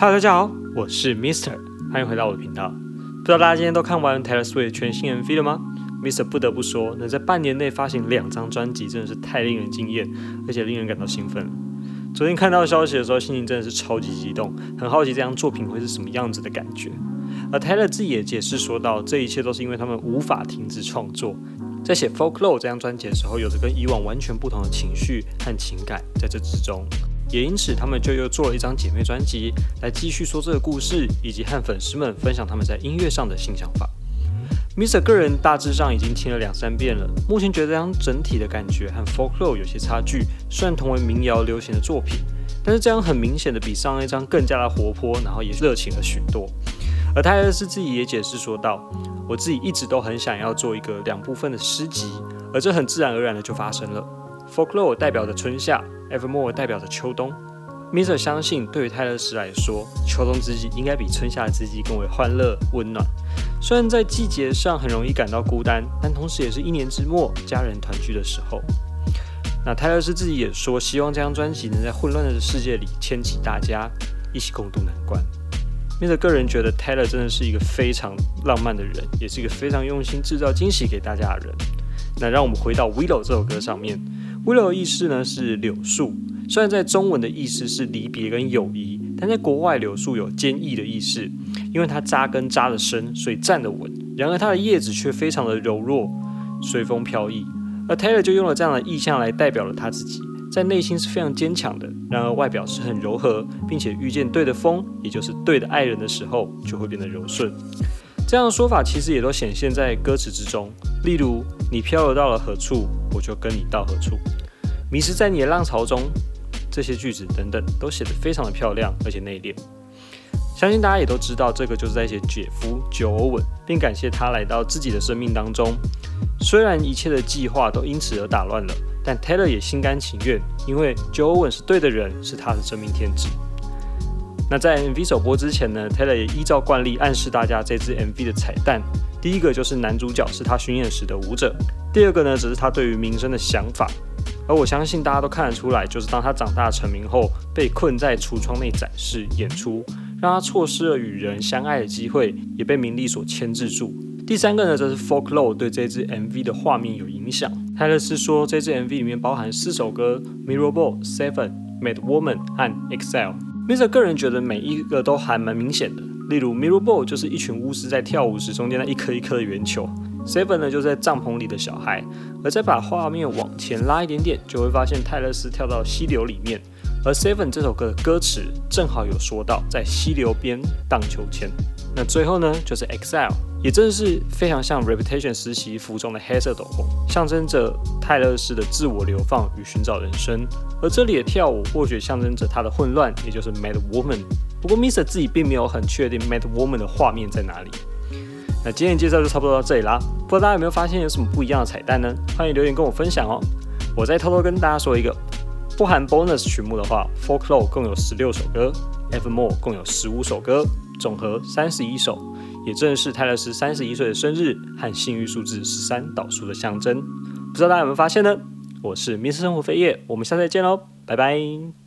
Hello，大家好，我是 Mister，欢迎回到我的频道。不知道大家今天都看完 Taylor Swift 全新 MV 了吗？Mister 不得不说，能在半年内发行两张专辑，真的是太令人惊艳，而且令人感到兴奋。昨天看到消息的时候，心情真的是超级激动，很好奇这张作品会是什么样子的感觉。而 Taylor 自己也解释说到，这一切都是因为他们无法停止创作，在写《Folklore》这张专辑的时候，有着跟以往完全不同的情绪和情感在这之中。也因此，他们就又做了一张姐妹专辑，来继续说这个故事，以及和粉丝们分享他们在音乐上的新想法。Mr 个人大致上已经听了两三遍了，目前觉得这张整体的感觉和 Folklore 有些差距。虽然同为民谣流行的作品，但是这样很明显的比上一张更加的活泼，然后也热情了许多。而泰勒斯自己也解释说道：“我自己一直都很想要做一个两部分的诗集，而这很自然而然的就发生了。Folklore 代表着春夏。” Evermore 代表着秋冬 Miser 相信对于泰勒斯来说，秋冬之际应该比春夏之际更为欢乐温暖。虽然在季节上很容易感到孤单，但同时也是一年之末家人团聚的时候。那泰勒斯自己也说，希望这张专辑能在混乱的世界里牵起大家，一起共度难关。Miser 个人觉得泰勒真的是一个非常浪漫的人，也是一个非常用心制造惊喜给大家的人。那让我们回到《Willow》这首歌上面。Willow 的意思呢是柳树，虽然在中文的意思是离别跟友谊，但在国外柳树有坚毅的意思，因为它扎根扎得深，所以站得稳。然而它的叶子却非常的柔弱，随风飘逸。而 Taylor 就用了这样的意象来代表了他自己，在内心是非常坚强的，然而外表是很柔和，并且遇见对的风，也就是对的爱人的时候，就会变得柔顺。这样的说法其实也都显现在歌词之中，例如“你漂流到了何处，我就跟你到何处”，“迷失在你的浪潮中”，这些句子等等都写得非常的漂亮，而且内敛。相信大家也都知道，这个就是在写姐夫 Joel，文并感谢他来到自己的生命当中。虽然一切的计划都因此而打乱了，但 Taylor 也心甘情愿，因为 Joel 文是对的人，是他的真命天子。那在 MV 首播之前呢，Taylor 也依照惯例暗示大家这支 MV 的彩蛋。第一个就是男主角是他巡演时的舞者，第二个呢，只是他对于名声的想法。而我相信大家都看得出来，就是当他长大成名后，被困在橱窗内展示演出，让他错失了与人相爱的机会，也被名利所牵制住。第三个呢，则是 Folklore 对这支 MV 的画面有影响。泰勒斯说，这支 MV 里面包含四首歌：Mirror Ball、Seven、Mad Woman 和 Excel。Mr. 个人觉得每一个都还蛮明显的，例如 Mirror Ball 就是一群巫师在跳舞时中间的一颗一颗的圆球，Seven 呢就在帐篷里的小孩，而再把画面往前拉一点点，就会发现泰勒斯跳到溪流里面，而 Seven 这首歌的歌词正好有说到在溪流边荡秋千。那最后呢，就是 Excel，也正是非常像 Reputation 实习服装的黑色斗篷，象征着泰勒斯的自我流放与寻找人生。而这里的跳舞或许象征着他的混乱，也就是 Mad Woman。不过 Mister 自己并没有很确定 Mad Woman 的画面在哪里。那今天介绍就差不多到这里啦，不知道大家有没有发现有什么不一样的彩蛋呢？欢迎留言跟我分享哦。我再偷偷跟大家说一个，不含 bonus 曲目的话，Folklore 共有十六首歌，Evermore 共有十五首歌。总和三十一首，也正是泰勒斯三十一岁的生日和幸运数字十三导数的象征。不知道大家有没有发现呢？我是迷失生活飞叶，我们下次再见喽，拜拜。